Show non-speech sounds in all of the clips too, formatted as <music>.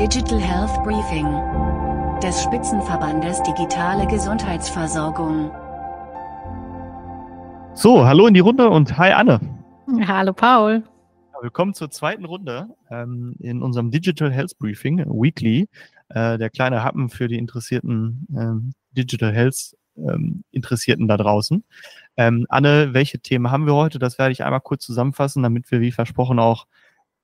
Digital Health Briefing des Spitzenverbandes Digitale Gesundheitsversorgung. So, hallo in die Runde und hi Anne. Hallo Paul. Willkommen zur zweiten Runde ähm, in unserem Digital Health Briefing Weekly. Äh, der kleine Happen für die interessierten ähm, Digital Health ähm, Interessierten da draußen. Ähm, Anne, welche Themen haben wir heute? Das werde ich einmal kurz zusammenfassen, damit wir wie versprochen auch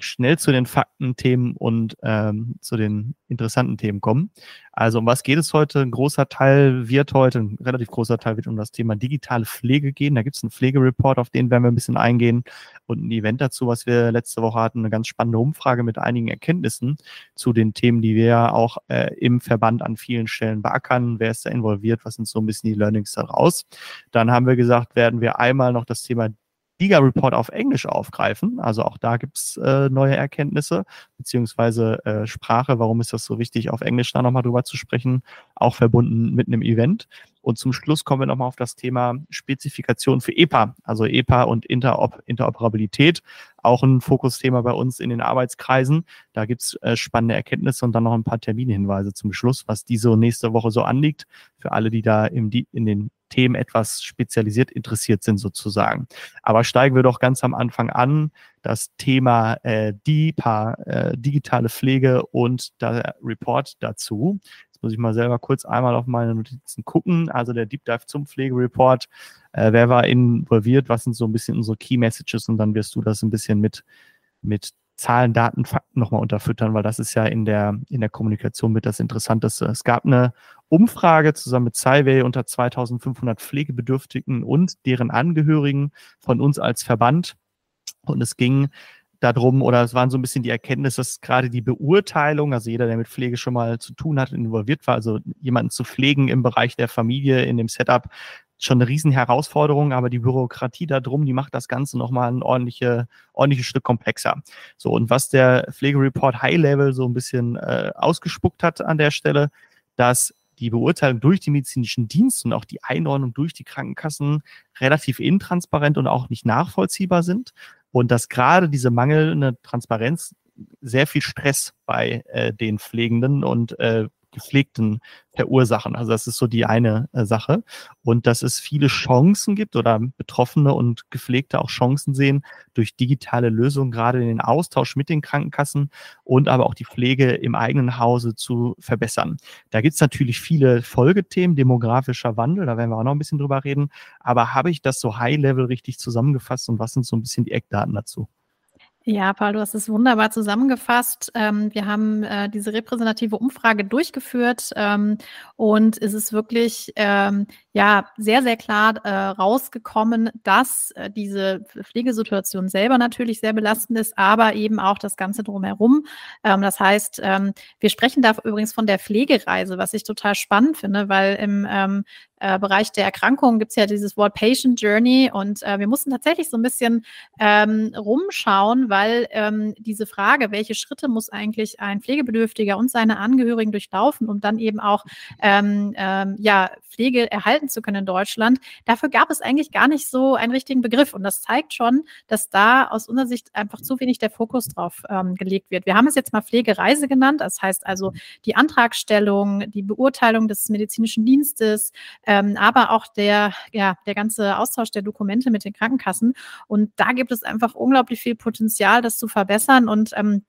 schnell zu den Faktenthemen und ähm, zu den interessanten Themen kommen. Also um was geht es heute? Ein großer Teil wird heute, ein relativ großer Teil wird um das Thema digitale Pflege gehen. Da gibt es einen Pflegereport, auf den werden wir ein bisschen eingehen und ein Event dazu, was wir letzte Woche hatten, eine ganz spannende Umfrage mit einigen Erkenntnissen zu den Themen, die wir auch äh, im Verband an vielen Stellen beackern. Wer ist da involviert? Was sind so ein bisschen die Learnings daraus? Dann haben wir gesagt, werden wir einmal noch das Thema Giga Report auf Englisch aufgreifen. Also auch da gibt's äh, neue Erkenntnisse, beziehungsweise äh, Sprache. Warum ist das so wichtig, auf Englisch da nochmal drüber zu sprechen? Auch verbunden mit einem Event. Und zum Schluss kommen wir nochmal auf das Thema Spezifikation für EPA, also EPA und Interop Interoperabilität. Auch ein Fokusthema bei uns in den Arbeitskreisen. Da gibt's äh, spannende Erkenntnisse und dann noch ein paar Terminhinweise zum Schluss, was diese nächste Woche so anliegt, für alle, die da im, in den Themen etwas spezialisiert interessiert sind sozusagen. Aber steigen wir doch ganz am Anfang an. Das Thema äh, DIPA, äh, digitale Pflege und der Report dazu. Jetzt muss ich mal selber kurz einmal auf meine Notizen gucken. Also der Deep Dive zum Pflegereport. Äh, wer war involviert? Was sind so ein bisschen unsere Key Messages? Und dann wirst du das ein bisschen mit, mit Zahlen, Daten, Fakten nochmal unterfüttern, weil das ist ja in der, in der Kommunikation mit das Interessanteste. Es gab eine Umfrage zusammen mit Cyway unter 2500 Pflegebedürftigen und deren Angehörigen von uns als Verband. Und es ging darum, oder es waren so ein bisschen die Erkenntnis, dass gerade die Beurteilung, also jeder, der mit Pflege schon mal zu tun hat involviert war, also jemanden zu pflegen im Bereich der Familie, in dem Setup, schon eine riesen Herausforderung, aber die Bürokratie da drum, die macht das Ganze nochmal ein ordentliche, ordentliches Stück komplexer. So, und was der Pflegereport High Level so ein bisschen äh, ausgespuckt hat an der Stelle, dass die Beurteilung durch die medizinischen Dienste und auch die Einordnung durch die Krankenkassen relativ intransparent und auch nicht nachvollziehbar sind. Und dass gerade diese mangelnde Transparenz sehr viel Stress bei äh, den Pflegenden und äh, Gepflegten verursachen. Also das ist so die eine äh, Sache. Und dass es viele Chancen gibt oder Betroffene und Gepflegte auch Chancen sehen durch digitale Lösungen, gerade in den Austausch mit den Krankenkassen und aber auch die Pflege im eigenen Hause zu verbessern. Da gibt es natürlich viele Folgethemen, demografischer Wandel, da werden wir auch noch ein bisschen drüber reden. Aber habe ich das so high-level richtig zusammengefasst und was sind so ein bisschen die Eckdaten dazu? Ja, Paul, du hast es wunderbar zusammengefasst. Ähm, wir haben äh, diese repräsentative Umfrage durchgeführt ähm, und es ist wirklich ähm, ja sehr, sehr klar äh, rausgekommen, dass äh, diese Pflegesituation selber natürlich sehr belastend ist, aber eben auch das Ganze drumherum. Das heißt, wir sprechen da übrigens von der Pflegereise, was ich total spannend finde, weil im äh, Bereich der Erkrankungen gibt es ja dieses Wort Patient Journey und äh, wir mussten tatsächlich so ein bisschen ähm, rumschauen, weil ähm, diese Frage, welche Schritte muss eigentlich ein Pflegebedürftiger und seine Angehörigen durchlaufen, um dann eben auch ähm, ähm, ja, Pflege erhalten zu können in Deutschland, dafür gab es eigentlich gar nicht so einen richtigen Begriff. Und das zeigt schon, dass da aus unserer Sicht einfach zu wenig der Fokus drauf ähm, gelegt wird. Wir haben es jetzt mal Pflegereise genannt. Das heißt also die Antragstellung, die Beurteilung des medizinischen Dienstes, ähm, aber auch der, ja, der ganze Austausch der Dokumente mit den Krankenkassen. Und da gibt es einfach unglaublich viel Potenzial, das zu verbessern. Und ähm,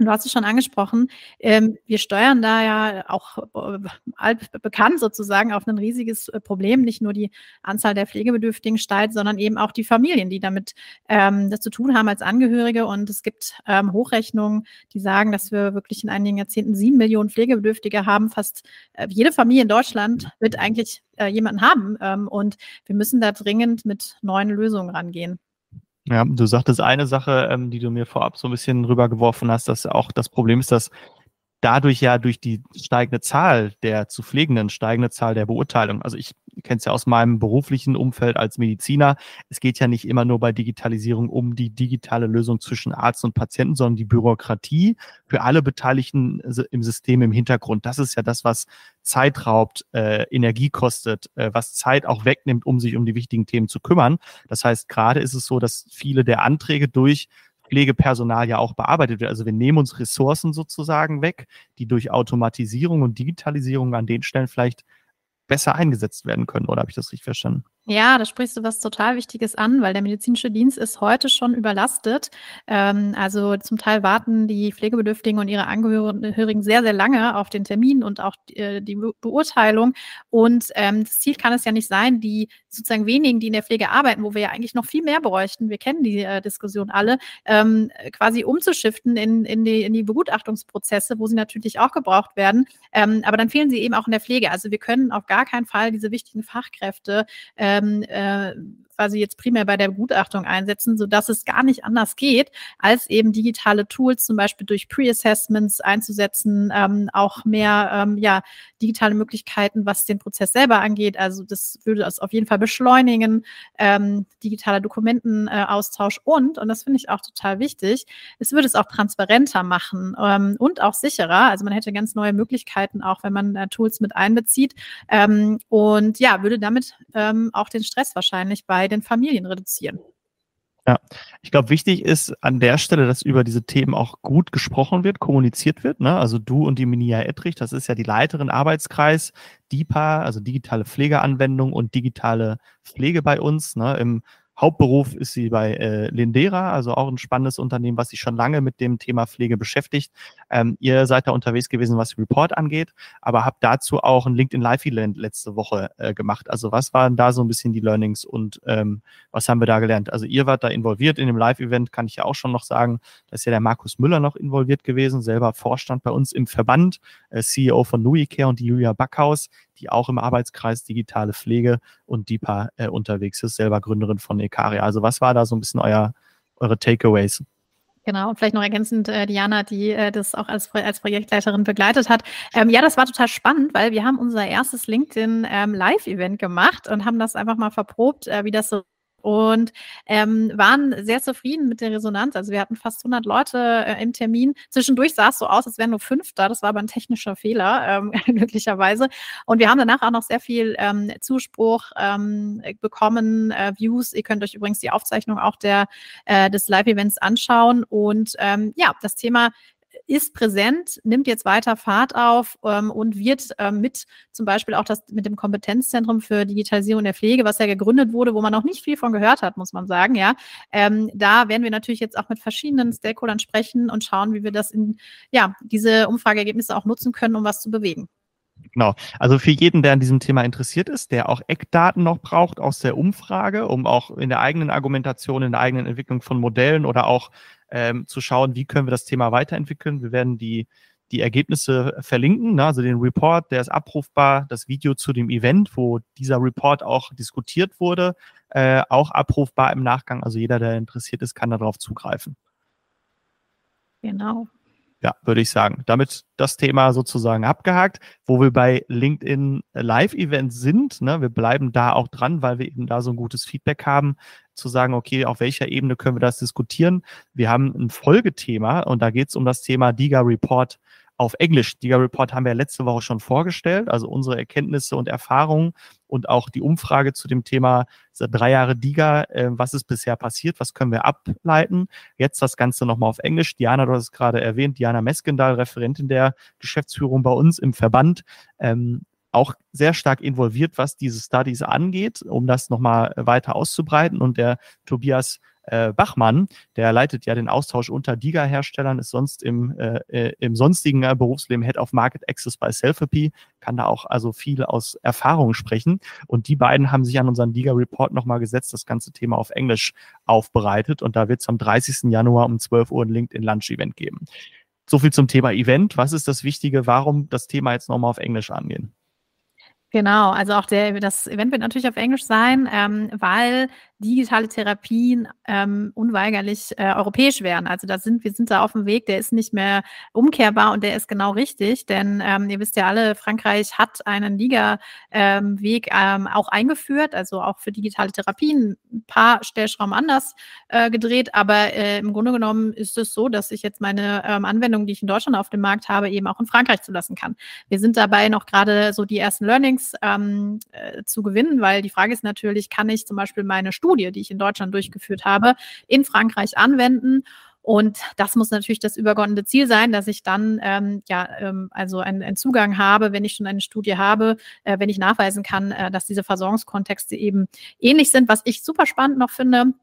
und du hast es schon angesprochen, ähm, wir steuern da ja auch äh, bekannt sozusagen auf ein riesiges äh, Problem. Nicht nur die Anzahl der Pflegebedürftigen steigt, sondern eben auch die Familien, die damit ähm, das zu tun haben als Angehörige. Und es gibt ähm, Hochrechnungen, die sagen, dass wir wirklich in einigen Jahrzehnten sieben Millionen Pflegebedürftige haben. Fast äh, jede Familie in Deutschland wird eigentlich äh, jemanden haben. Ähm, und wir müssen da dringend mit neuen Lösungen rangehen. Ja, du sagtest eine Sache, ähm, die du mir vorab so ein bisschen rübergeworfen hast, dass auch das Problem ist, dass dadurch ja durch die steigende Zahl der zu Pflegenden, steigende Zahl der Beurteilung. Also ich kenne es ja aus meinem beruflichen Umfeld als Mediziner. Es geht ja nicht immer nur bei Digitalisierung um die digitale Lösung zwischen Arzt und Patienten, sondern die Bürokratie für alle Beteiligten im System im Hintergrund. Das ist ja das, was Zeit raubt, äh, Energie kostet, äh, was Zeit auch wegnimmt, um sich um die wichtigen Themen zu kümmern. Das heißt, gerade ist es so, dass viele der Anträge durch Pflegepersonal ja auch bearbeitet wird. Also wir nehmen uns Ressourcen sozusagen weg, die durch Automatisierung und Digitalisierung an den Stellen vielleicht besser eingesetzt werden können. Oder habe ich das richtig verstanden? Ja, da sprichst du was total Wichtiges an, weil der medizinische Dienst ist heute schon überlastet. Ähm, also zum Teil warten die Pflegebedürftigen und ihre Angehörigen sehr, sehr lange auf den Termin und auch die, äh, die Beurteilung. Und ähm, das Ziel kann es ja nicht sein, die sozusagen wenigen, die in der Pflege arbeiten, wo wir ja eigentlich noch viel mehr bräuchten, wir kennen die äh, Diskussion alle, ähm, quasi umzuschiften in, in, die, in die Begutachtungsprozesse, wo sie natürlich auch gebraucht werden. Ähm, aber dann fehlen sie eben auch in der Pflege. Also wir können auf gar keinen Fall diese wichtigen Fachkräfte ähm, äh, quasi jetzt primär bei der Begutachtung einsetzen, sodass es gar nicht anders geht, als eben digitale Tools zum Beispiel durch Pre-Assessments einzusetzen, ähm, auch mehr ähm, ja, digitale Möglichkeiten, was den Prozess selber angeht. Also das würde das auf jeden Fall beschleunigen, ähm, digitaler Dokumentenaustausch äh, und, und das finde ich auch total wichtig, es würde es auch transparenter machen ähm, und auch sicherer. Also man hätte ganz neue Möglichkeiten, auch wenn man äh, Tools mit einbezieht. Ähm, und ja, würde damit ähm, auch den Stress wahrscheinlich bei den Familien reduzieren. Ja, ich glaube, wichtig ist an der Stelle, dass über diese Themen auch gut gesprochen wird, kommuniziert wird. Ne? Also du und die Minia Ettrich, das ist ja die Leiterin Arbeitskreis DIPA, also digitale Pflegeanwendung und digitale Pflege bei uns. Ne? Im Hauptberuf ist sie bei äh, Lindera, also auch ein spannendes Unternehmen, was sich schon lange mit dem Thema Pflege beschäftigt. Ähm, ihr seid da unterwegs gewesen, was Report angeht, aber habt dazu auch ein LinkedIn Live-Event letzte Woche äh, gemacht. Also was waren da so ein bisschen die Learnings und ähm, was haben wir da gelernt? Also ihr wart da involviert in dem Live-Event, kann ich ja auch schon noch sagen. Da ist ja der Markus Müller noch involviert gewesen, selber Vorstand bei uns im Verband, äh, CEO von NuiCare und die Julia Backhaus, die auch im Arbeitskreis digitale Pflege und DIPA äh, unterwegs ist, selber Gründerin von Ekaria. Also was war da so ein bisschen euer, eure Takeaways? Genau, und vielleicht noch ergänzend äh, Diana, die äh, das auch als, als Projektleiterin begleitet hat. Ähm, ja, das war total spannend, weil wir haben unser erstes LinkedIn ähm, Live-Event gemacht und haben das einfach mal verprobt, äh, wie das so und ähm, waren sehr zufrieden mit der Resonanz. Also wir hatten fast 100 Leute äh, im Termin. Zwischendurch sah es so aus, als wären nur fünf da. Das war aber ein technischer Fehler, ähm, <laughs> glücklicherweise. Und wir haben danach auch noch sehr viel ähm, Zuspruch ähm, bekommen, äh, Views. Ihr könnt euch übrigens die Aufzeichnung auch der, äh, des Live-Events anschauen. Und ähm, ja, das Thema ist präsent, nimmt jetzt weiter Fahrt auf ähm, und wird ähm, mit zum Beispiel auch das mit dem Kompetenzzentrum für Digitalisierung der Pflege, was ja gegründet wurde, wo man noch nicht viel von gehört hat, muss man sagen, ja. Ähm, da werden wir natürlich jetzt auch mit verschiedenen Stakeholdern sprechen und schauen, wie wir das in, ja, diese Umfrageergebnisse auch nutzen können, um was zu bewegen. Genau. Also für jeden, der an diesem Thema interessiert ist, der auch Eckdaten noch braucht aus der Umfrage, um auch in der eigenen Argumentation, in der eigenen Entwicklung von Modellen oder auch ähm, zu schauen, wie können wir das Thema weiterentwickeln. Wir werden die, die Ergebnisse verlinken, ne? also den Report, der ist abrufbar, das Video zu dem Event, wo dieser Report auch diskutiert wurde, äh, auch abrufbar im Nachgang. Also jeder, der interessiert ist, kann darauf zugreifen. Genau. Ja, würde ich sagen. Damit das Thema sozusagen abgehakt, wo wir bei LinkedIn Live-Events sind. Ne, wir bleiben da auch dran, weil wir eben da so ein gutes Feedback haben, zu sagen, okay, auf welcher Ebene können wir das diskutieren. Wir haben ein Folgethema und da geht es um das Thema Diga Report auf Englisch. Diga Report haben wir letzte Woche schon vorgestellt, also unsere Erkenntnisse und Erfahrungen und auch die Umfrage zu dem Thema drei Jahre Diga, äh, was ist bisher passiert, was können wir ableiten. Jetzt das Ganze nochmal auf Englisch. Diana, du hast es gerade erwähnt, Diana Meskendal, Referentin der Geschäftsführung bei uns im Verband, ähm, auch sehr stark involviert, was diese Studies angeht, um das nochmal weiter auszubreiten. Und der Tobias äh, Bachmann, der leitet ja den Austausch unter DIGA-Herstellern, ist sonst im, äh, äh, im sonstigen äh, Berufsleben Head of Market Access bei Selfie, kann da auch also viel aus Erfahrung sprechen. Und die beiden haben sich an unseren DIGA-Report nochmal gesetzt, das ganze Thema auf Englisch aufbereitet. Und da wird es am 30. Januar um 12 Uhr ein LinkedIn-Lunch-Event geben. So viel zum Thema Event. Was ist das Wichtige? Warum das Thema jetzt nochmal auf Englisch angehen? Genau, also auch der, das Event wird natürlich auf Englisch sein, ähm, weil digitale Therapien ähm, unweigerlich äh, europäisch werden. Also da sind wir sind da auf dem Weg, der ist nicht mehr umkehrbar und der ist genau richtig, denn ähm, ihr wisst ja alle, Frankreich hat einen Liga-Weg ähm, auch eingeführt, also auch für digitale Therapien ein paar Stellschrauben anders äh, gedreht, aber äh, im Grunde genommen ist es so, dass ich jetzt meine ähm, Anwendung, die ich in Deutschland auf dem Markt habe, eben auch in Frankreich zulassen kann. Wir sind dabei noch gerade so die ersten Learnings ähm, äh, zu gewinnen, weil die Frage ist natürlich, kann ich zum Beispiel meine Studie Studie, die ich in Deutschland durchgeführt habe, in Frankreich anwenden. Und das muss natürlich das übergeordnete Ziel sein, dass ich dann ähm, ja ähm, also einen, einen, Zugang habe, wenn ich schon eine Studie habe, äh, wenn ich nachweisen kann, äh, dass diese Versorgungskontexte eben ähnlich sind. Was ich super spannend noch finde,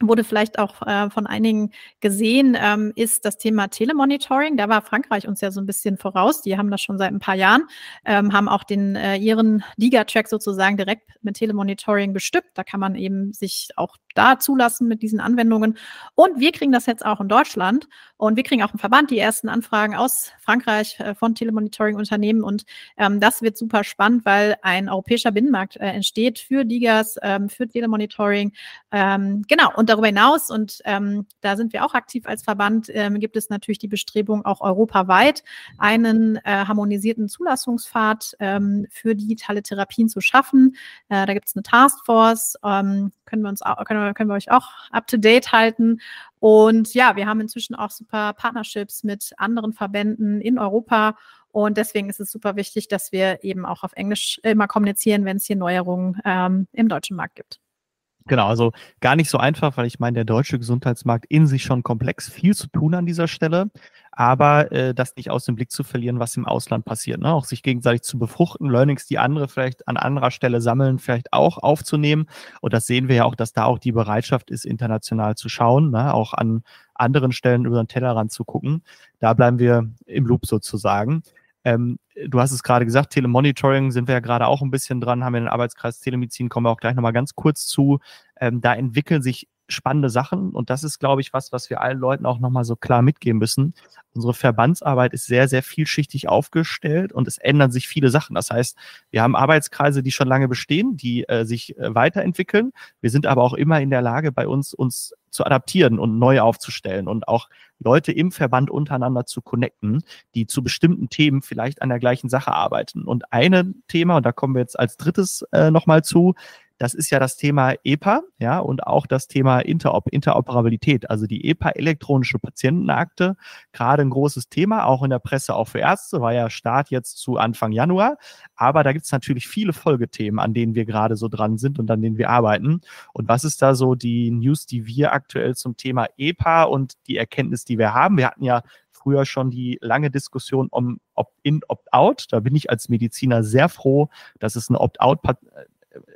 wurde vielleicht auch äh, von einigen gesehen, ähm, ist das Thema Telemonitoring. Da war Frankreich uns ja so ein bisschen voraus. Die haben das schon seit ein paar Jahren, ähm, haben auch den äh, ihren Liga-Track sozusagen direkt mit Telemonitoring bestückt. Da kann man eben sich auch da zulassen mit diesen Anwendungen. Und wir kriegen das jetzt auch in Deutschland. Und wir kriegen auch im Verband die ersten Anfragen aus Frankreich äh, von Telemonitoring-Unternehmen. Und ähm, das wird super spannend, weil ein europäischer Binnenmarkt äh, entsteht für Ligas, ähm, für Telemonitoring. Ähm, genau. Und darüber hinaus, und ähm, da sind wir auch aktiv als Verband, ähm, gibt es natürlich die Bestrebung, auch europaweit einen äh, harmonisierten Zulassungspfad ähm, für digitale Therapien zu schaffen. Äh, da gibt es eine Taskforce, ähm, können wir uns auch, können wir, können wir euch auch up to date halten. Und ja, wir haben inzwischen auch super Partnerships mit anderen Verbänden in Europa. Und deswegen ist es super wichtig, dass wir eben auch auf Englisch immer kommunizieren, wenn es hier Neuerungen ähm, im deutschen Markt gibt. Genau, also gar nicht so einfach, weil ich meine, der deutsche Gesundheitsmarkt in sich schon komplex, viel zu tun an dieser Stelle, aber äh, das nicht aus dem Blick zu verlieren, was im Ausland passiert. Ne? Auch sich gegenseitig zu befruchten, Learnings, die andere vielleicht an anderer Stelle sammeln, vielleicht auch aufzunehmen. Und das sehen wir ja auch, dass da auch die Bereitschaft ist, international zu schauen, ne? auch an anderen Stellen über den Tellerrand zu gucken. Da bleiben wir im Loop sozusagen. Ähm, du hast es gerade gesagt, Telemonitoring sind wir ja gerade auch ein bisschen dran, haben wir den Arbeitskreis Telemedizin, kommen wir auch gleich nochmal ganz kurz zu. Ähm, da entwickeln sich spannende Sachen und das ist, glaube ich, was, was wir allen Leuten auch nochmal so klar mitgeben müssen. Unsere Verbandsarbeit ist sehr, sehr vielschichtig aufgestellt und es ändern sich viele Sachen. Das heißt, wir haben Arbeitskreise, die schon lange bestehen, die äh, sich äh, weiterentwickeln. Wir sind aber auch immer in der Lage, bei uns uns zu adaptieren und neu aufzustellen und auch Leute im Verband untereinander zu connecten, die zu bestimmten Themen vielleicht an der gleichen Sache arbeiten. Und ein Thema, und da kommen wir jetzt als drittes äh, nochmal zu, das ist ja das Thema EPA, ja, und auch das Thema Interop, Interoperabilität. Also die EPA, elektronische Patientenakte, gerade ein großes Thema, auch in der Presse, auch für Ärzte, war ja Start jetzt zu Anfang Januar. Aber da gibt es natürlich viele Folgethemen, an denen wir gerade so dran sind und an denen wir arbeiten. Und was ist da so die News, die wir aktuell zum Thema EPA und die Erkenntnis, die wir haben? Wir hatten ja früher schon die lange Diskussion um Opt-in, Opt-out. Da bin ich als Mediziner sehr froh, dass es eine Opt-out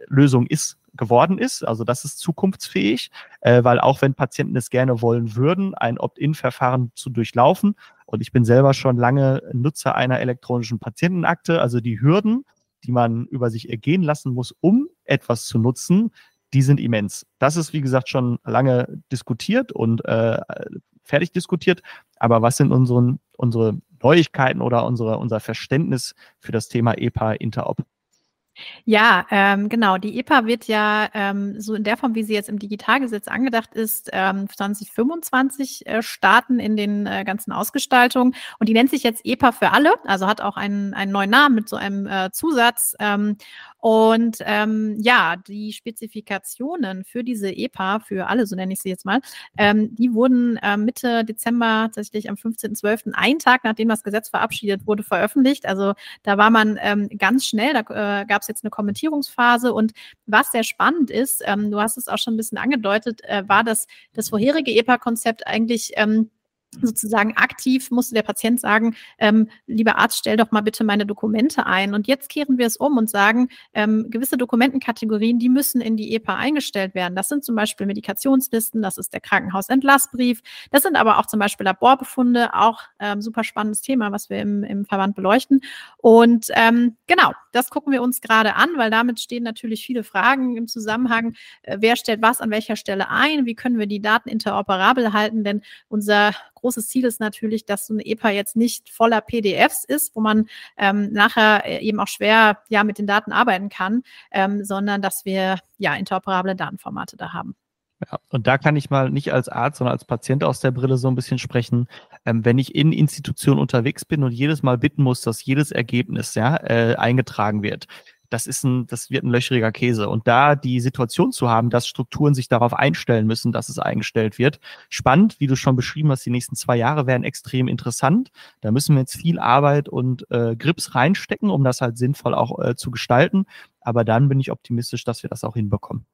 Lösung ist, geworden ist. Also das ist zukunftsfähig, äh, weil auch wenn Patienten es gerne wollen würden, ein Opt-in-Verfahren zu durchlaufen. Und ich bin selber schon lange Nutzer einer elektronischen Patientenakte. Also die Hürden, die man über sich ergehen lassen muss, um etwas zu nutzen, die sind immens. Das ist, wie gesagt, schon lange diskutiert und äh, fertig diskutiert. Aber was sind unseren, unsere Neuigkeiten oder unsere, unser Verständnis für das Thema EPA Interop? Ja, ähm, genau. Die EPA wird ja ähm, so in der Form, wie sie jetzt im Digitalgesetz angedacht ist, ähm, 2025 äh, starten in den äh, ganzen Ausgestaltungen. Und die nennt sich jetzt EPA für alle, also hat auch einen, einen neuen Namen mit so einem äh, Zusatz. Ähm, und ähm, ja, die Spezifikationen für diese EPA, für alle, so nenne ich sie jetzt mal, ähm, die wurden äh, Mitte Dezember, tatsächlich am 15.12., einen Tag nachdem das Gesetz verabschiedet wurde, veröffentlicht. Also da war man ähm, ganz schnell, da äh, gab es jetzt eine Kommentierungsphase. Und was sehr spannend ist, ähm, du hast es auch schon ein bisschen angedeutet, äh, war, dass das vorherige EPA-Konzept eigentlich ähm, sozusagen aktiv musste der Patient sagen, ähm, lieber Arzt, stell doch mal bitte meine Dokumente ein. Und jetzt kehren wir es um und sagen, ähm, gewisse Dokumentenkategorien, die müssen in die EPA eingestellt werden. Das sind zum Beispiel Medikationslisten, das ist der Krankenhausentlassbrief, das sind aber auch zum Beispiel Laborbefunde, auch ähm, super spannendes Thema, was wir im, im Verband beleuchten. Und ähm, genau, das gucken wir uns gerade an, weil damit stehen natürlich viele Fragen im Zusammenhang, äh, wer stellt was an welcher Stelle ein, wie können wir die Daten interoperabel halten, denn unser großes Ziel ist natürlich, dass so eine EPA jetzt nicht voller PDFs ist, wo man ähm, nachher äh, eben auch schwer ja mit den Daten arbeiten kann, ähm, sondern dass wir ja interoperable Datenformate da haben. Ja, und da kann ich mal nicht als Arzt, sondern als Patient aus der Brille so ein bisschen sprechen. Ähm, wenn ich in Institutionen unterwegs bin und jedes Mal bitten muss, dass jedes Ergebnis ja, äh, eingetragen wird, das ist ein, das wird ein löchriger Käse. Und da die Situation zu haben, dass Strukturen sich darauf einstellen müssen, dass es eingestellt wird, spannend, wie du schon beschrieben hast, die nächsten zwei Jahre werden extrem interessant. Da müssen wir jetzt viel Arbeit und äh, Grips reinstecken, um das halt sinnvoll auch äh, zu gestalten. Aber dann bin ich optimistisch, dass wir das auch hinbekommen.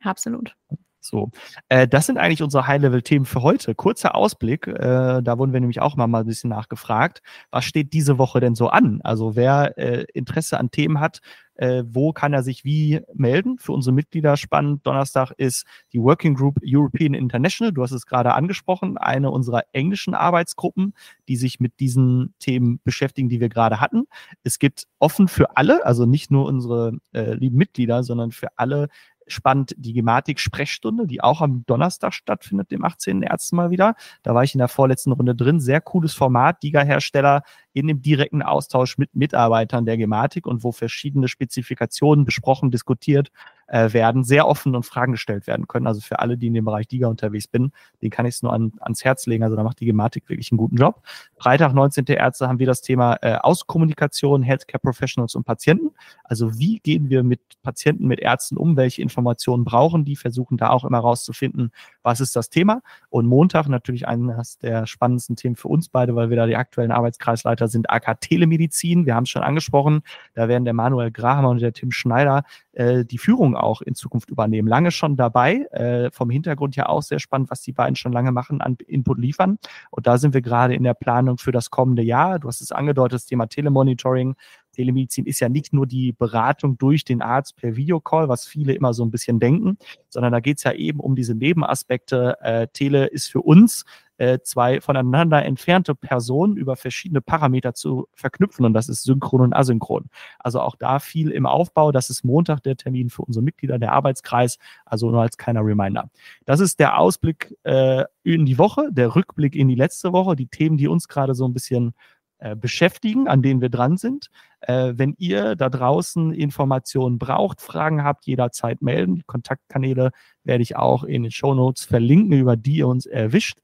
Absolut. So, äh, das sind eigentlich unsere High-Level-Themen für heute. Kurzer Ausblick, äh, da wurden wir nämlich auch mal, ein bisschen nachgefragt. Was steht diese Woche denn so an? Also wer äh, Interesse an Themen hat, äh, wo kann er sich wie melden? Für unsere Mitglieder spannend. Donnerstag ist die Working Group European International. Du hast es gerade angesprochen, eine unserer englischen Arbeitsgruppen, die sich mit diesen Themen beschäftigen, die wir gerade hatten. Es gibt offen für alle, also nicht nur unsere äh, lieben Mitglieder, sondern für alle spannend die Gematik-Sprechstunde, die auch am Donnerstag stattfindet, dem 18. Ersten Mal wieder. Da war ich in der vorletzten Runde drin. Sehr cooles Format, Diga-Hersteller in dem direkten Austausch mit Mitarbeitern der Gematik und wo verschiedene Spezifikationen besprochen, diskutiert äh, werden, sehr offen und Fragen gestellt werden können. Also für alle, die in dem Bereich Diga unterwegs bin, den kann ich es nur an, ans Herz legen. Also da macht die Gematik wirklich einen guten Job. Freitag, 19. Ärzte, haben wir das Thema äh, Auskommunikation, Healthcare Professionals und Patienten. Also wie gehen wir mit Patienten, mit Ärzten um? Welche Informationen brauchen die? Versuchen da auch immer rauszufinden, was ist das Thema. Und Montag natürlich eines der spannendsten Themen für uns beide, weil wir da die aktuellen Arbeitskreisleiter sind, AK Telemedizin. Wir haben es schon angesprochen. Da werden der Manuel Grahammer und der Tim Schneider äh, die Führung auch in Zukunft übernehmen. Lange schon dabei, äh, vom Hintergrund ja auch sehr spannend, was die beiden schon lange machen, an Input liefern. Und da sind wir gerade in der Planung für das kommende Jahr. Du hast es angedeutet, das Thema Telemonitoring. Telemedizin ist ja nicht nur die Beratung durch den Arzt per Videocall, was viele immer so ein bisschen denken, sondern da geht es ja eben um diese Nebenaspekte. Äh, Tele ist für uns äh, zwei voneinander entfernte Personen über verschiedene Parameter zu verknüpfen und das ist synchron und asynchron. Also auch da viel im Aufbau. Das ist Montag der Termin für unsere Mitglieder, der Arbeitskreis, also nur als kleiner Reminder. Das ist der Ausblick äh, in die Woche, der Rückblick in die letzte Woche, die Themen, die uns gerade so ein bisschen äh, beschäftigen, an denen wir dran sind. Äh, wenn ihr da draußen Informationen braucht, Fragen habt, jederzeit melden. Die Kontaktkanäle werde ich auch in den Show Notes verlinken, über die ihr uns erwischt.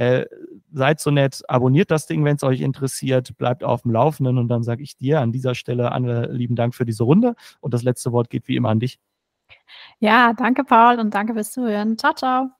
Äh, seid so nett, abonniert das Ding, wenn es euch interessiert, bleibt auf dem Laufenden und dann sage ich dir an dieser Stelle, Anne, lieben Dank für diese Runde und das letzte Wort geht wie immer an dich. Ja, danke Paul und danke fürs Zuhören. Ciao, ciao.